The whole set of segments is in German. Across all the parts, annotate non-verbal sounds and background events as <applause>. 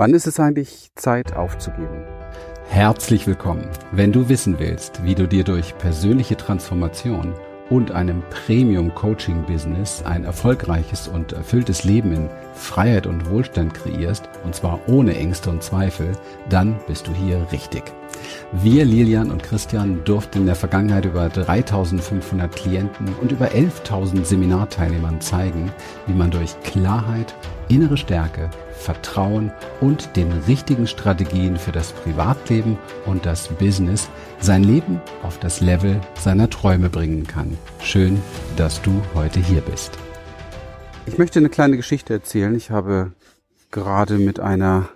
Wann ist es eigentlich Zeit aufzugeben? Herzlich willkommen. Wenn du wissen willst, wie du dir durch persönliche Transformation und einem Premium-Coaching-Business ein erfolgreiches und erfülltes Leben in Freiheit und Wohlstand kreierst, und zwar ohne Ängste und Zweifel, dann bist du hier richtig. Wir, Lilian und Christian, durften in der Vergangenheit über 3500 Klienten und über 11.000 Seminarteilnehmern zeigen, wie man durch Klarheit, innere Stärke, Vertrauen und den richtigen Strategien für das Privatleben und das Business sein Leben auf das Level seiner Träume bringen kann. Schön, dass du heute hier bist. Ich möchte eine kleine Geschichte erzählen. Ich habe gerade mit einer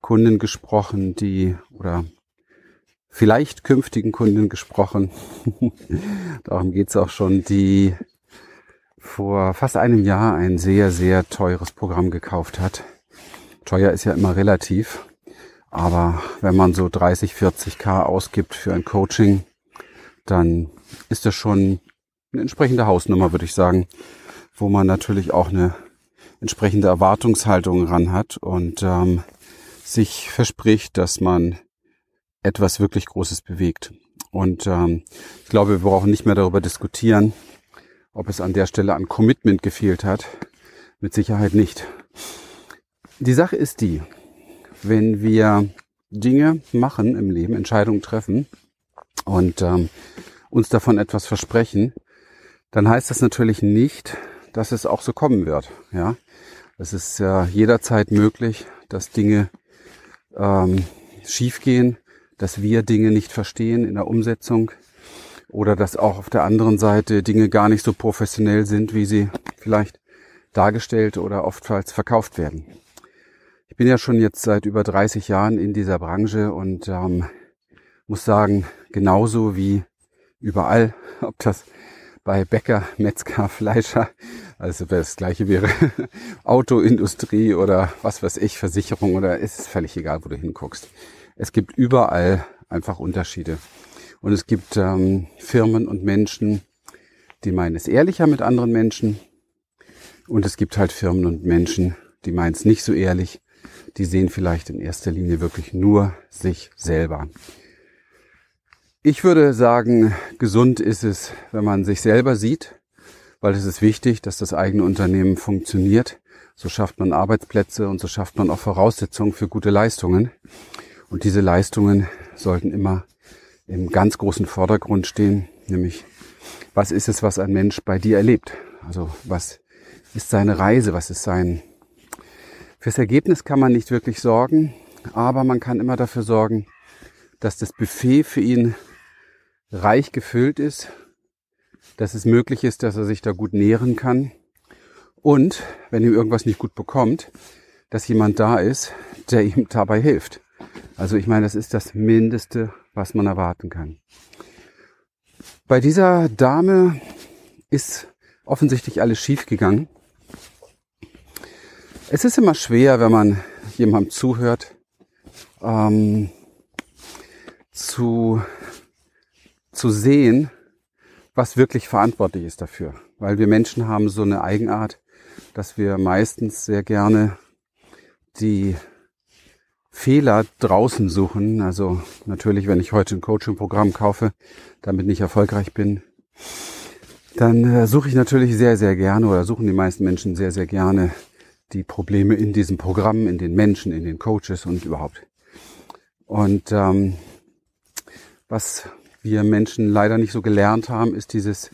Kundin gesprochen, die oder vielleicht künftigen Kundin gesprochen. <laughs> Darum geht's auch schon, die vor fast einem Jahr ein sehr, sehr teures Programm gekauft hat. Teuer ist ja immer relativ, aber wenn man so 30, 40k ausgibt für ein Coaching, dann ist das schon eine entsprechende Hausnummer, würde ich sagen, wo man natürlich auch eine entsprechende Erwartungshaltung ran hat und ähm, sich verspricht, dass man etwas wirklich Großes bewegt. Und ähm, ich glaube, wir brauchen nicht mehr darüber diskutieren, ob es an der Stelle an Commitment gefehlt hat. Mit Sicherheit nicht. Die Sache ist die, wenn wir Dinge machen im Leben, Entscheidungen treffen und ähm, uns davon etwas versprechen, dann heißt das natürlich nicht, dass es auch so kommen wird. Ja, es ist äh, jederzeit möglich, dass Dinge ähm, schiefgehen, dass wir Dinge nicht verstehen in der Umsetzung, oder dass auch auf der anderen Seite Dinge gar nicht so professionell sind, wie sie vielleicht dargestellt oder oftmals verkauft werden. Ich bin ja schon jetzt seit über 30 Jahren in dieser Branche und ähm, muss sagen, genauso wie überall, <laughs> ob das bei Bäcker, Metzger, Fleischer, also das gleiche wäre <laughs> Autoindustrie oder was weiß ich, Versicherung oder ist es völlig egal, wo du hinguckst. Es gibt überall einfach Unterschiede. Und es gibt ähm, Firmen und Menschen, die meinen es ehrlicher mit anderen Menschen. Und es gibt halt Firmen und Menschen, die meinen es nicht so ehrlich. Die sehen vielleicht in erster Linie wirklich nur sich selber. Ich würde sagen, gesund ist es, wenn man sich selber sieht, weil es ist wichtig, dass das eigene Unternehmen funktioniert. So schafft man Arbeitsplätze und so schafft man auch Voraussetzungen für gute Leistungen. Und diese Leistungen sollten immer im ganz großen Vordergrund stehen, nämlich was ist es, was ein Mensch bei dir erlebt? Also was ist seine Reise, was ist sein... Fürs Ergebnis kann man nicht wirklich sorgen, aber man kann immer dafür sorgen, dass das Buffet für ihn reich gefüllt ist, dass es möglich ist, dass er sich da gut nähren kann und, wenn ihm irgendwas nicht gut bekommt, dass jemand da ist, der ihm dabei hilft. Also ich meine, das ist das Mindeste, was man erwarten kann. Bei dieser Dame ist offensichtlich alles schief gegangen. Es ist immer schwer, wenn man jemandem zuhört, ähm, zu, zu sehen, was wirklich verantwortlich ist dafür. Weil wir Menschen haben so eine Eigenart, dass wir meistens sehr gerne die Fehler draußen suchen. Also natürlich, wenn ich heute ein Coaching-Programm kaufe, damit nicht erfolgreich bin, dann äh, suche ich natürlich sehr, sehr gerne oder suchen die meisten Menschen sehr, sehr gerne die Probleme in diesem Programm, in den Menschen, in den Coaches und überhaupt. Und ähm, was wir Menschen leider nicht so gelernt haben, ist dieses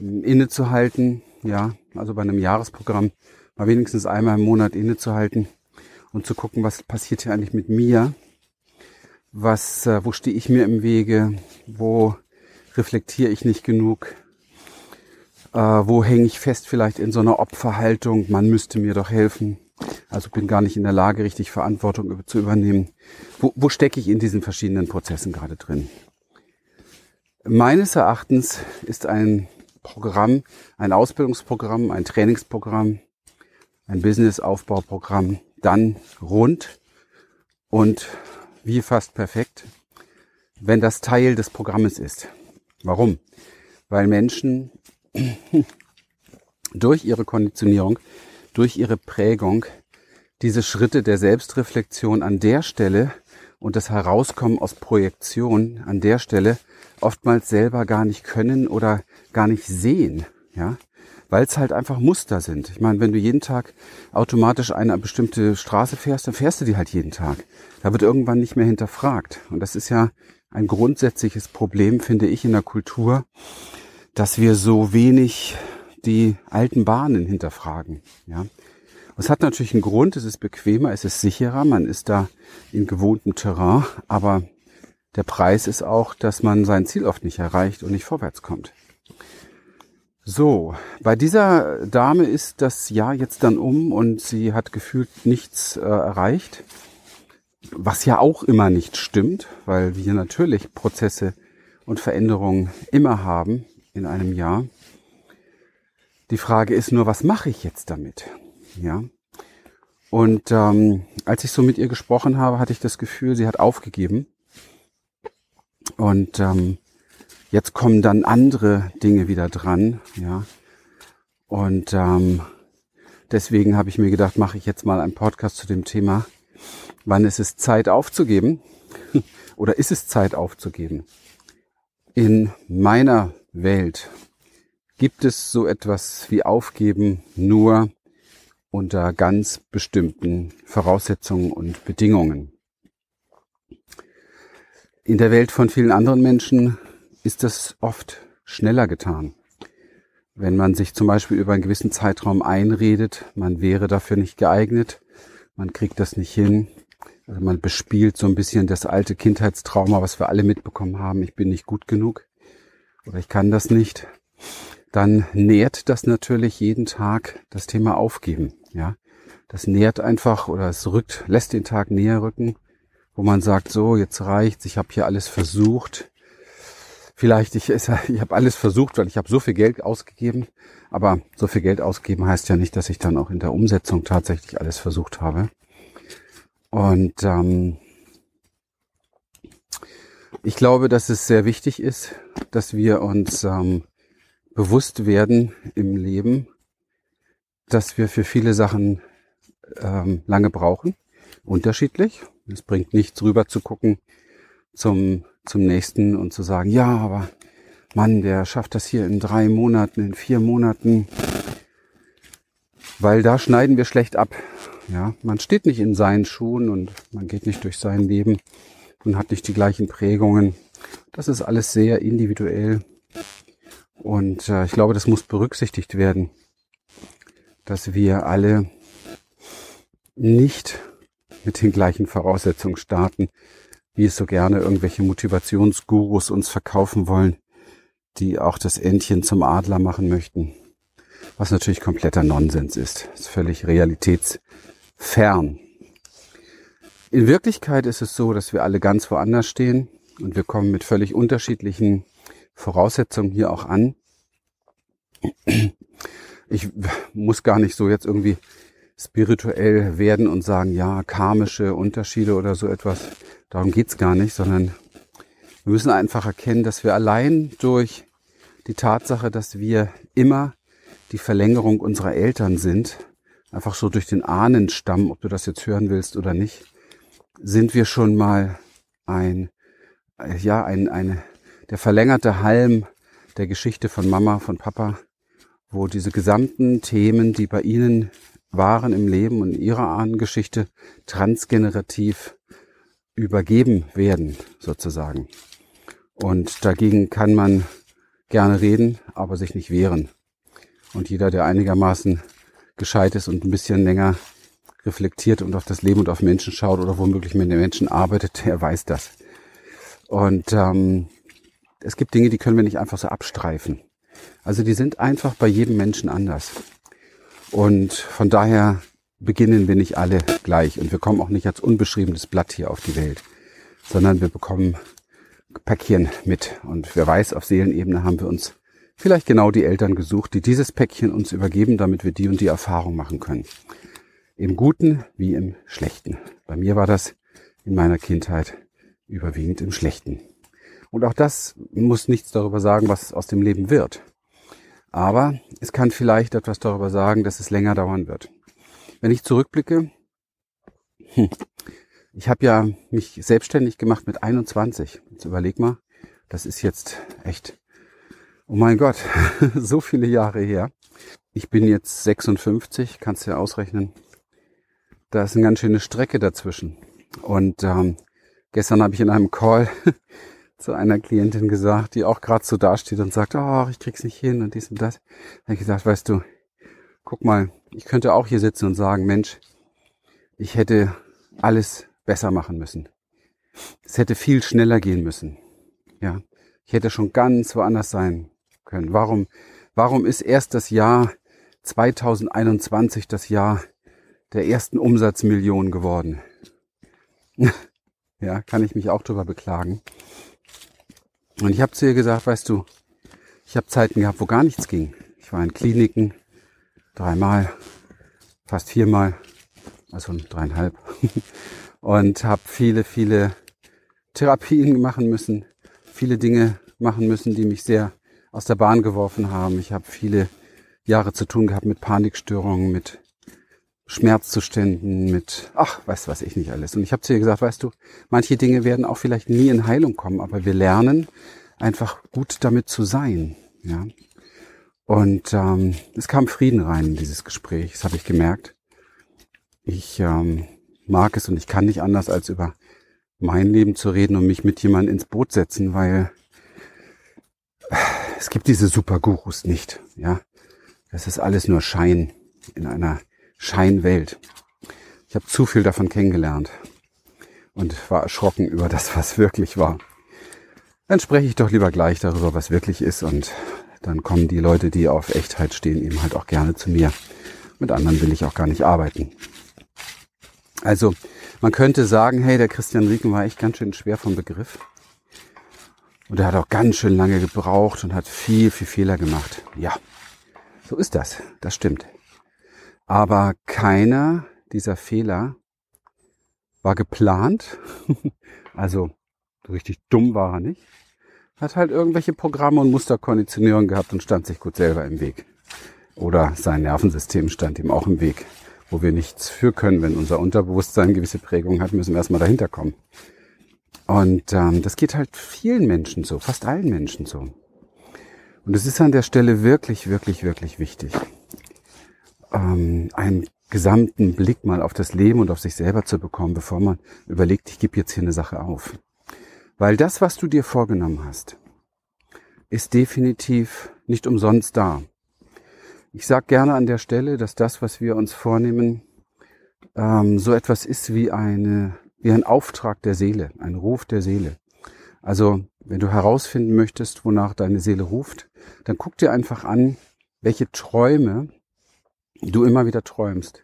ähm, innezuhalten. Ja, also bei einem Jahresprogramm mal wenigstens einmal im Monat innezuhalten und zu gucken, was passiert hier eigentlich mit mir, was, äh, wo stehe ich mir im Wege, wo reflektiere ich nicht genug, äh, wo hänge ich fest vielleicht in so einer Opferhaltung, man müsste mir doch helfen, also bin gar nicht in der Lage, richtig Verantwortung zu übernehmen. Wo, wo stecke ich in diesen verschiedenen Prozessen gerade drin? Meines Erachtens ist ein Programm, ein Ausbildungsprogramm, ein Trainingsprogramm, ein Businessaufbauprogramm dann rund und wie fast perfekt, wenn das Teil des Programmes ist. Warum? Weil Menschen <clears throat> durch ihre Konditionierung, durch ihre Prägung diese Schritte der Selbstreflexion an der Stelle und das Herauskommen aus Projektion an der Stelle oftmals selber gar nicht können oder gar nicht sehen, ja, weil es halt einfach Muster sind. Ich meine, wenn du jeden Tag automatisch eine bestimmte Straße fährst, dann fährst du die halt jeden Tag. Da wird irgendwann nicht mehr hinterfragt. Und das ist ja ein grundsätzliches Problem, finde ich, in der Kultur, dass wir so wenig die alten Bahnen hinterfragen, ja. Es hat natürlich einen Grund, es ist bequemer, es ist sicherer, man ist da in gewohntem Terrain, aber der Preis ist auch, dass man sein Ziel oft nicht erreicht und nicht vorwärts kommt. So, bei dieser Dame ist das Jahr jetzt dann um und sie hat gefühlt nichts äh, erreicht, was ja auch immer nicht stimmt, weil wir natürlich Prozesse und Veränderungen immer haben in einem Jahr. Die Frage ist nur, was mache ich jetzt damit? Ja. Und ähm, als ich so mit ihr gesprochen habe, hatte ich das Gefühl, sie hat aufgegeben. Und ähm, jetzt kommen dann andere Dinge wieder dran, ja. Und ähm, deswegen habe ich mir gedacht, mache ich jetzt mal einen Podcast zu dem Thema, wann ist es Zeit aufzugeben <laughs> oder ist es Zeit aufzugeben? In meiner Welt gibt es so etwas wie Aufgeben nur unter ganz bestimmten Voraussetzungen und Bedingungen. In der Welt von vielen anderen Menschen ist das oft schneller getan. Wenn man sich zum Beispiel über einen gewissen Zeitraum einredet, man wäre dafür nicht geeignet, man kriegt das nicht hin, also man bespielt so ein bisschen das alte Kindheitstrauma, was wir alle mitbekommen haben, ich bin nicht gut genug oder ich kann das nicht, dann nährt das natürlich jeden Tag das Thema Aufgeben. Ja, das nährt einfach oder es rückt, lässt den Tag näher rücken, wo man sagt, so jetzt reicht's, ich habe hier alles versucht. Vielleicht ich, ich habe alles versucht, weil ich habe so viel Geld ausgegeben, aber so viel Geld ausgeben heißt ja nicht, dass ich dann auch in der Umsetzung tatsächlich alles versucht habe. Und ähm, ich glaube, dass es sehr wichtig ist, dass wir uns ähm, bewusst werden im Leben, dass wir für viele Sachen ähm, lange brauchen, unterschiedlich. Es bringt nichts rüber zu gucken zum, zum nächsten und zu sagen, ja, aber Mann, der schafft das hier in drei Monaten, in vier Monaten, weil da schneiden wir schlecht ab. Ja, man steht nicht in seinen Schuhen und man geht nicht durch sein Leben und hat nicht die gleichen Prägungen. Das ist alles sehr individuell und äh, ich glaube, das muss berücksichtigt werden dass wir alle nicht mit den gleichen Voraussetzungen starten, wie es so gerne irgendwelche Motivationsgurus uns verkaufen wollen, die auch das Entchen zum Adler machen möchten. Was natürlich kompletter Nonsens ist. ist völlig realitätsfern. In Wirklichkeit ist es so, dass wir alle ganz woanders stehen und wir kommen mit völlig unterschiedlichen Voraussetzungen hier auch an ich muss gar nicht so jetzt irgendwie spirituell werden und sagen, ja, karmische Unterschiede oder so etwas. Darum geht's gar nicht, sondern wir müssen einfach erkennen, dass wir allein durch die Tatsache, dass wir immer die Verlängerung unserer Eltern sind, einfach so durch den Ahnenstamm, ob du das jetzt hören willst oder nicht, sind wir schon mal ein, ja, ein, ein, der verlängerte Halm der Geschichte von Mama, von Papa, wo diese gesamten Themen, die bei Ihnen waren im Leben und in Ihrer Ahnengeschichte, transgenerativ übergeben werden, sozusagen. Und dagegen kann man gerne reden, aber sich nicht wehren. Und jeder, der einigermaßen gescheit ist und ein bisschen länger reflektiert und auf das Leben und auf Menschen schaut oder womöglich mit den Menschen arbeitet, <laughs> der weiß das. Und ähm, es gibt Dinge, die können wir nicht einfach so abstreifen. Also die sind einfach bei jedem Menschen anders. Und von daher beginnen wir nicht alle gleich und wir kommen auch nicht als unbeschriebenes Blatt hier auf die Welt, sondern wir bekommen Päckchen mit. Und wer weiß, auf Seelenebene haben wir uns vielleicht genau die Eltern gesucht, die dieses Päckchen uns übergeben, damit wir die und die Erfahrung machen können. Im Guten wie im Schlechten. Bei mir war das in meiner Kindheit überwiegend im Schlechten. Und auch das muss nichts darüber sagen, was aus dem Leben wird. Aber es kann vielleicht etwas darüber sagen, dass es länger dauern wird. Wenn ich zurückblicke, Hm. Ich habe ja mich selbstständig gemacht mit 21. Jetzt überleg mal, das ist jetzt echt, oh mein Gott, <laughs> so viele Jahre her. Ich bin jetzt 56, kannst du ja ausrechnen. Da ist eine ganz schöne Strecke dazwischen. Und ähm, gestern habe ich in einem Call <laughs> zu einer Klientin gesagt, die auch gerade so dasteht und sagt, oh, ich krieg's nicht hin und dies und das. Da habe ich gesagt, weißt du, guck mal, ich könnte auch hier sitzen und sagen, Mensch, ich hätte alles besser machen müssen. Es hätte viel schneller gehen müssen. Ja, ich hätte schon ganz woanders sein können. Warum, warum ist erst das Jahr 2021 das Jahr der ersten Umsatzmillionen geworden? <laughs> ja, kann ich mich auch drüber beklagen. Und ich habe zu ihr gesagt, weißt du, ich habe Zeiten gehabt, wo gar nichts ging. Ich war in Kliniken dreimal, fast viermal, also dreieinhalb. <laughs> Und habe viele, viele Therapien machen müssen, viele Dinge machen müssen, die mich sehr aus der Bahn geworfen haben. Ich habe viele Jahre zu tun gehabt mit Panikstörungen, mit Schmerzzuständen, mit, ach, weißt was ich nicht alles. Und ich habe zu ihr gesagt, weißt du, manche Dinge werden auch vielleicht nie in Heilung kommen, aber wir lernen einfach gut damit zu sein. Ja. Und ähm, es kam Frieden rein in dieses Gespräch, das habe ich gemerkt. Ich ähm, mag es und ich kann nicht anders, als über mein Leben zu reden und mich mit jemandem ins Boot setzen, weil es gibt diese Supergurus nicht. Ja, das ist alles nur Schein in einer Scheinwelt. Ich habe zu viel davon kennengelernt und war erschrocken über das, was wirklich war. Dann spreche ich doch lieber gleich darüber, was wirklich ist und dann kommen die Leute, die auf Echtheit stehen, eben halt auch gerne zu mir. Mit anderen will ich auch gar nicht arbeiten. Also man könnte sagen, hey, der Christian Rieken war echt ganz schön schwer vom Begriff. Und er hat auch ganz schön lange gebraucht und hat viel, viel Fehler gemacht. Ja, so ist das. Das stimmt. Aber keiner dieser Fehler war geplant. <laughs> also richtig dumm war er nicht. Hat halt irgendwelche Programme und Musterkonditionierung gehabt und stand sich gut selber im Weg. Oder sein Nervensystem stand ihm auch im Weg, wo wir nichts für können. Wenn unser Unterbewusstsein gewisse Prägungen hat, müssen wir erstmal dahinter kommen. Und ähm, das geht halt vielen Menschen so, fast allen Menschen so. Und es ist an der Stelle wirklich, wirklich, wirklich wichtig, ähm, einen gesamten Blick mal auf das Leben und auf sich selber zu bekommen, bevor man überlegt, ich gebe jetzt hier eine Sache auf. Weil das, was du dir vorgenommen hast, ist definitiv nicht umsonst da. Ich sage gerne an der Stelle, dass das, was wir uns vornehmen, ähm, so etwas ist wie eine, wie ein Auftrag der Seele, ein Ruf der Seele. Also, wenn du herausfinden möchtest, wonach deine Seele ruft, dann guck dir einfach an, welche Träume du immer wieder träumst,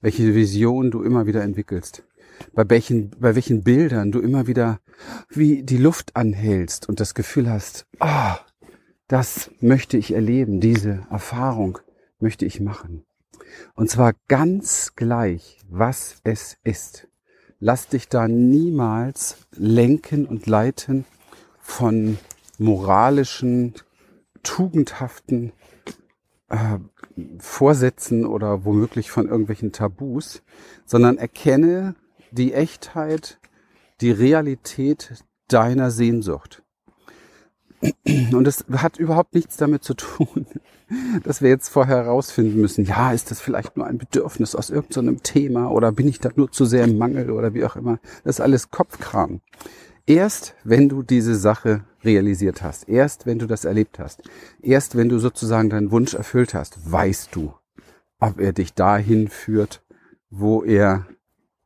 welche Vision du immer wieder entwickelst, bei welchen, bei welchen Bildern du immer wieder wie die Luft anhältst und das Gefühl hast, ah, das möchte ich erleben, diese Erfahrung möchte ich machen. Und zwar ganz gleich, was es ist. Lass dich da niemals lenken und leiten von moralischen, tugendhaften äh, Vorsätzen oder womöglich von irgendwelchen Tabus, sondern erkenne die Echtheit, die Realität deiner Sehnsucht. Und es hat überhaupt nichts damit zu tun, dass wir jetzt vorher herausfinden müssen, ja, ist das vielleicht nur ein Bedürfnis aus irgendeinem Thema oder bin ich da nur zu sehr im Mangel oder wie auch immer. Das ist alles Kopfkram. Erst wenn du diese Sache realisiert hast, erst wenn du das erlebt hast, erst wenn du sozusagen deinen Wunsch erfüllt hast, weißt du, ob er dich dahin führt, wo er,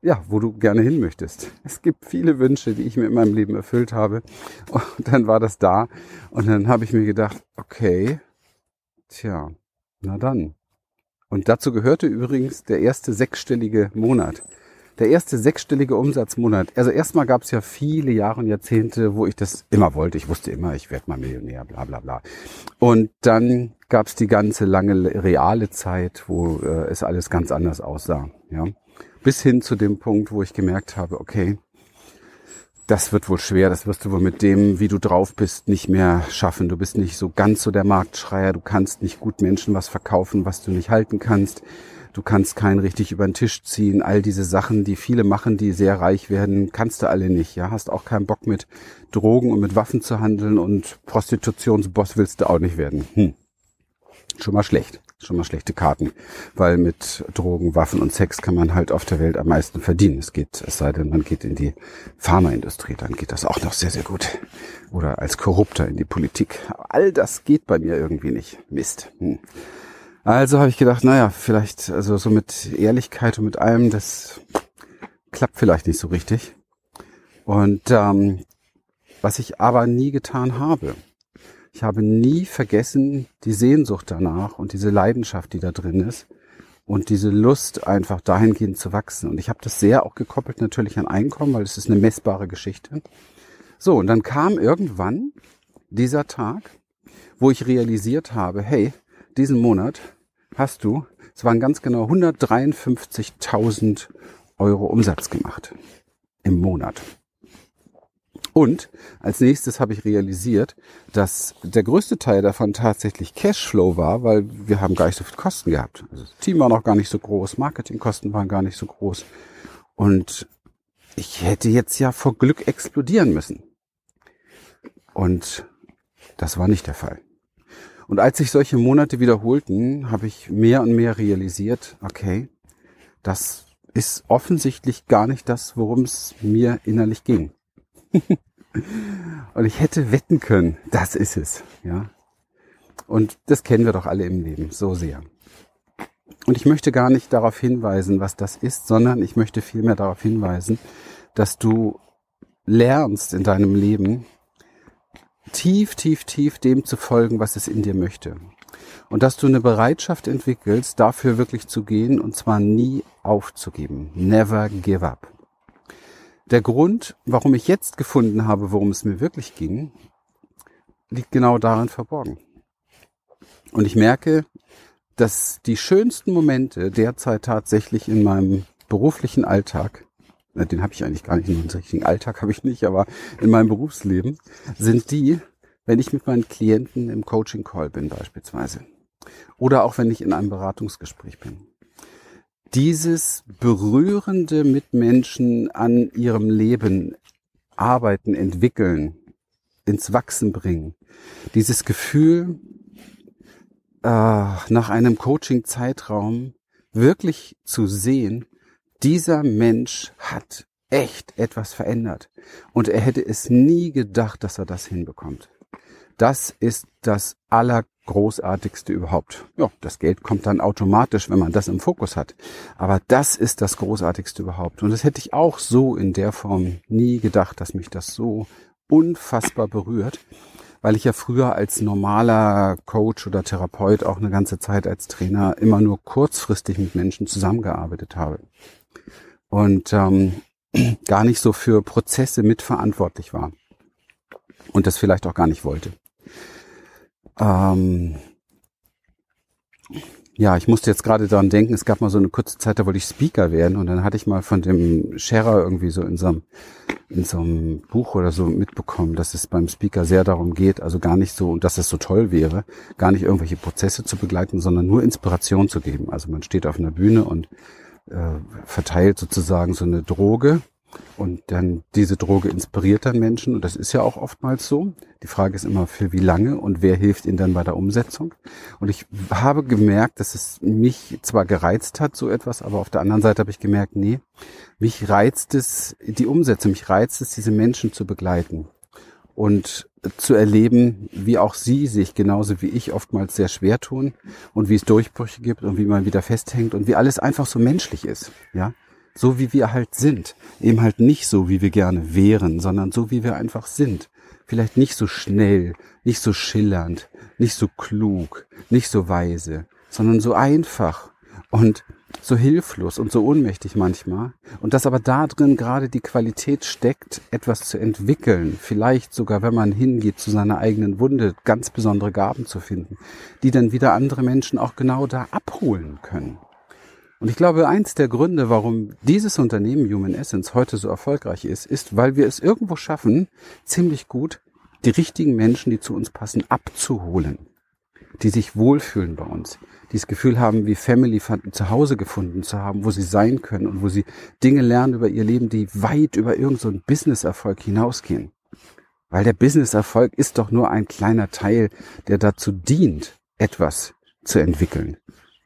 ja, wo du gerne hin möchtest. Es gibt viele Wünsche, die ich mir in meinem Leben erfüllt habe. Und dann war das da. Und dann habe ich mir gedacht, okay, tja, na dann. Und dazu gehörte übrigens der erste sechsstellige Monat der erste sechsstellige Umsatzmonat. Also erstmal gab es ja viele Jahre und Jahrzehnte, wo ich das immer wollte. Ich wusste immer, ich werde mal Millionär, bla bla bla. Und dann gab es die ganze lange reale Zeit, wo äh, es alles ganz anders aussah. Ja, bis hin zu dem Punkt, wo ich gemerkt habe, okay, das wird wohl schwer, das wirst du wohl mit dem, wie du drauf bist, nicht mehr schaffen. Du bist nicht so ganz so der Marktschreier, du kannst nicht gut Menschen was verkaufen, was du nicht halten kannst du kannst keinen richtig über den Tisch ziehen, all diese Sachen, die viele machen, die sehr reich werden, kannst du alle nicht, ja, hast auch keinen Bock mit Drogen und mit Waffen zu handeln und Prostitutionsboss willst du auch nicht werden. Hm. Schon mal schlecht schon mal schlechte Karten, weil mit Drogen, Waffen und Sex kann man halt auf der Welt am meisten verdienen. Es geht, es sei denn, man geht in die Pharmaindustrie, dann geht das auch noch sehr, sehr gut. Oder als Korrupter in die Politik. All das geht bei mir irgendwie nicht. Mist. Hm. Also habe ich gedacht, naja, vielleicht, also so mit Ehrlichkeit und mit allem, das klappt vielleicht nicht so richtig. Und ähm, was ich aber nie getan habe, ich habe nie vergessen die Sehnsucht danach und diese Leidenschaft, die da drin ist und diese Lust einfach dahingehend zu wachsen. Und ich habe das sehr auch gekoppelt natürlich an Einkommen, weil es ist eine messbare Geschichte. So, und dann kam irgendwann dieser Tag, wo ich realisiert habe, hey, diesen Monat hast du, es waren ganz genau 153.000 Euro Umsatz gemacht im Monat. Und als nächstes habe ich realisiert, dass der größte Teil davon tatsächlich Cashflow war, weil wir haben gar nicht so viel Kosten gehabt. Also das Team war noch gar nicht so groß, Marketingkosten waren gar nicht so groß. Und ich hätte jetzt ja vor Glück explodieren müssen. Und das war nicht der Fall. Und als sich solche Monate wiederholten, habe ich mehr und mehr realisiert, okay, das ist offensichtlich gar nicht das, worum es mir innerlich ging. <laughs> Und ich hätte wetten können, das ist es, ja. Und das kennen wir doch alle im Leben so sehr. Und ich möchte gar nicht darauf hinweisen, was das ist, sondern ich möchte vielmehr darauf hinweisen, dass du lernst in deinem Leben, tief, tief, tief dem zu folgen, was es in dir möchte. Und dass du eine Bereitschaft entwickelst, dafür wirklich zu gehen und zwar nie aufzugeben. Never give up. Der Grund, warum ich jetzt gefunden habe, worum es mir wirklich ging, liegt genau darin verborgen. Und ich merke, dass die schönsten Momente derzeit tatsächlich in meinem beruflichen Alltag, den habe ich eigentlich gar nicht, einen richtigen Alltag habe ich nicht, aber in meinem Berufsleben, sind die, wenn ich mit meinen Klienten im Coaching Call bin beispielsweise. Oder auch wenn ich in einem Beratungsgespräch bin dieses berührende Mitmenschen an ihrem Leben arbeiten, entwickeln, ins Wachsen bringen. Dieses Gefühl, äh, nach einem Coaching-Zeitraum wirklich zu sehen, dieser Mensch hat echt etwas verändert. Und er hätte es nie gedacht, dass er das hinbekommt. Das ist das aller Großartigste überhaupt. Ja, das Geld kommt dann automatisch, wenn man das im Fokus hat. Aber das ist das Großartigste überhaupt. Und das hätte ich auch so in der Form nie gedacht, dass mich das so unfassbar berührt, weil ich ja früher als normaler Coach oder Therapeut auch eine ganze Zeit als Trainer immer nur kurzfristig mit Menschen zusammengearbeitet habe. Und ähm, <clears throat> gar nicht so für Prozesse mitverantwortlich war. Und das vielleicht auch gar nicht wollte. Ähm, ja, ich musste jetzt gerade daran denken, es gab mal so eine kurze Zeit, da wollte ich Speaker werden und dann hatte ich mal von dem Scherer irgendwie so in so einem, in so einem Buch oder so mitbekommen, dass es beim Speaker sehr darum geht, also gar nicht so, und dass es so toll wäre, gar nicht irgendwelche Prozesse zu begleiten, sondern nur Inspiration zu geben. Also man steht auf einer Bühne und äh, verteilt sozusagen so eine Droge und dann diese Droge inspiriert dann Menschen und das ist ja auch oftmals so. Die Frage ist immer, für wie lange und wer hilft ihnen dann bei der Umsetzung. Und ich habe gemerkt, dass es mich zwar gereizt hat, so etwas, aber auf der anderen Seite habe ich gemerkt, nee, mich reizt es die Umsetzung, mich reizt es, diese Menschen zu begleiten und zu erleben, wie auch sie sich genauso wie ich oftmals sehr schwer tun und wie es Durchbrüche gibt und wie man wieder festhängt und wie alles einfach so menschlich ist, ja so wie wir halt sind. Eben halt nicht so, wie wir gerne wären, sondern so, wie wir einfach sind. Vielleicht nicht so schnell, nicht so schillernd, nicht so klug, nicht so weise, sondern so einfach und so hilflos und so ohnmächtig manchmal. Und dass aber da drin gerade die Qualität steckt, etwas zu entwickeln, vielleicht sogar, wenn man hingeht zu seiner eigenen Wunde, ganz besondere Gaben zu finden, die dann wieder andere Menschen auch genau da abholen können. Und ich glaube, eins der Gründe, warum dieses Unternehmen Human Essence heute so erfolgreich ist, ist, weil wir es irgendwo schaffen, ziemlich gut die richtigen Menschen, die zu uns passen, abzuholen. Die sich wohlfühlen bei uns, die das Gefühl haben, wie Family zu Hause gefunden zu haben, wo sie sein können und wo sie Dinge lernen über ihr Leben, die weit über irgendeinen so Businesserfolg hinausgehen. Weil der Businesserfolg ist doch nur ein kleiner Teil, der dazu dient, etwas zu entwickeln.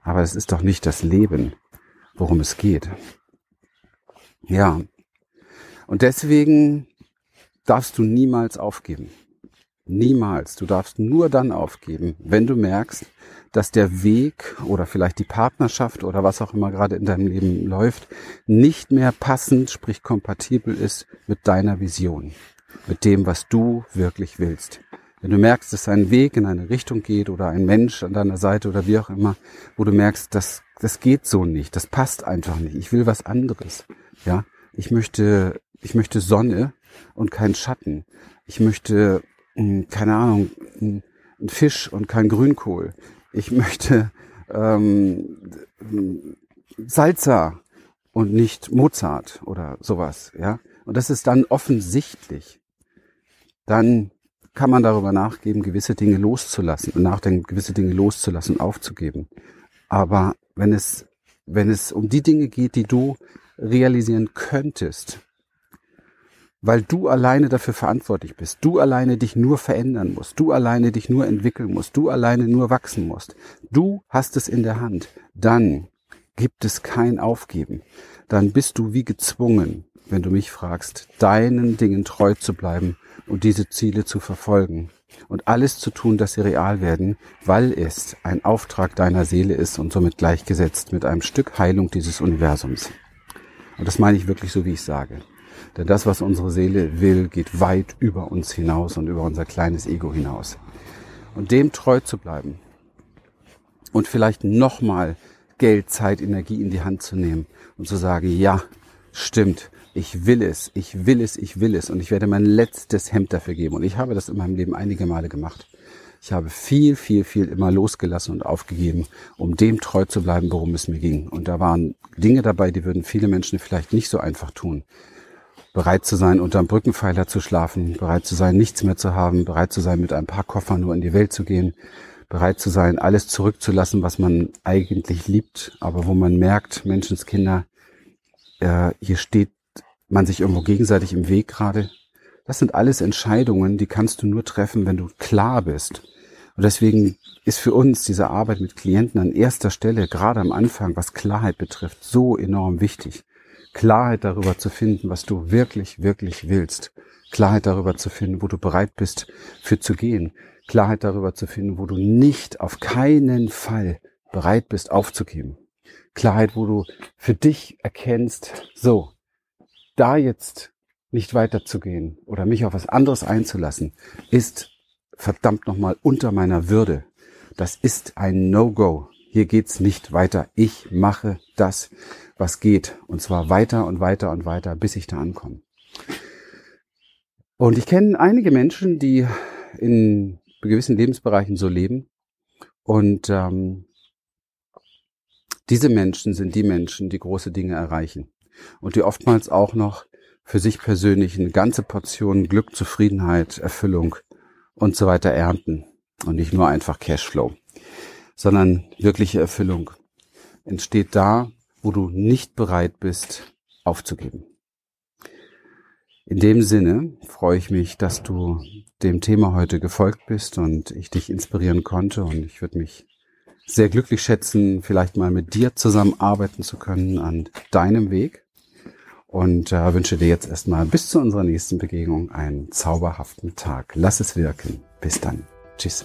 Aber es ist doch nicht das Leben, worum es geht. Ja. Und deswegen darfst du niemals aufgeben. Niemals. Du darfst nur dann aufgeben, wenn du merkst, dass der Weg oder vielleicht die Partnerschaft oder was auch immer gerade in deinem Leben läuft, nicht mehr passend, sprich kompatibel ist mit deiner Vision, mit dem, was du wirklich willst. Wenn du merkst, dass ein Weg in eine Richtung geht oder ein Mensch an deiner Seite oder wie auch immer, wo du merkst, das, das geht so nicht, das passt einfach nicht, ich will was anderes, ja, ich möchte, ich möchte Sonne und kein Schatten, ich möchte, keine Ahnung, ein Fisch und kein Grünkohl, ich möchte ähm, Salsa und nicht Mozart oder sowas, ja. Und das ist dann offensichtlich. Dann kann man darüber nachgeben, gewisse Dinge loszulassen und nachdenken, gewisse Dinge loszulassen, aufzugeben. Aber wenn es, wenn es um die Dinge geht, die du realisieren könntest, weil du alleine dafür verantwortlich bist, du alleine dich nur verändern musst, du alleine dich nur entwickeln musst, du alleine nur wachsen musst, du hast es in der Hand, dann gibt es kein Aufgeben. Dann bist du wie gezwungen, wenn du mich fragst, deinen Dingen treu zu bleiben und diese Ziele zu verfolgen und alles zu tun, dass sie real werden, weil es ein Auftrag deiner Seele ist und somit gleichgesetzt mit einem Stück Heilung dieses Universums. Und das meine ich wirklich so, wie ich sage. Denn das, was unsere Seele will, geht weit über uns hinaus und über unser kleines Ego hinaus. Und dem treu zu bleiben und vielleicht nochmal Geld, Zeit, Energie in die Hand zu nehmen und zu sagen, ja, stimmt, ich will es, ich will es, ich will es und ich werde mein letztes Hemd dafür geben. Und ich habe das in meinem Leben einige Male gemacht. Ich habe viel, viel, viel immer losgelassen und aufgegeben, um dem treu zu bleiben, worum es mir ging. Und da waren Dinge dabei, die würden viele Menschen vielleicht nicht so einfach tun bereit zu sein, unterm Brückenpfeiler zu schlafen, bereit zu sein, nichts mehr zu haben, bereit zu sein, mit ein paar Koffern nur in die Welt zu gehen, bereit zu sein, alles zurückzulassen, was man eigentlich liebt, aber wo man merkt, Menschenskinder, äh, hier steht man sich irgendwo gegenseitig im Weg gerade. Das sind alles Entscheidungen, die kannst du nur treffen, wenn du klar bist. Und deswegen ist für uns diese Arbeit mit Klienten an erster Stelle, gerade am Anfang, was Klarheit betrifft, so enorm wichtig. Klarheit darüber zu finden, was du wirklich, wirklich willst. Klarheit darüber zu finden, wo du bereit bist für zu gehen. Klarheit darüber zu finden, wo du nicht auf keinen Fall bereit bist aufzugeben. Klarheit, wo du für dich erkennst, so, da jetzt nicht weiterzugehen oder mich auf was anderes einzulassen, ist verdammt nochmal unter meiner Würde. Das ist ein No-Go. Hier geht's nicht weiter. Ich mache das, was geht. Und zwar weiter und weiter und weiter, bis ich da ankomme. Und ich kenne einige Menschen, die in gewissen Lebensbereichen so leben. Und ähm, diese Menschen sind die Menschen, die große Dinge erreichen. Und die oftmals auch noch für sich persönlich eine ganze Portion Glück, Zufriedenheit, Erfüllung und so weiter ernten. Und nicht nur einfach Cashflow, sondern wirkliche Erfüllung entsteht da, wo du nicht bereit bist aufzugeben. In dem Sinne freue ich mich, dass du dem Thema heute gefolgt bist und ich dich inspirieren konnte und ich würde mich sehr glücklich schätzen, vielleicht mal mit dir zusammenarbeiten zu können an deinem Weg und äh, wünsche dir jetzt erstmal bis zu unserer nächsten Begegnung einen zauberhaften Tag. Lass es wirken. Bis dann. Tschüss.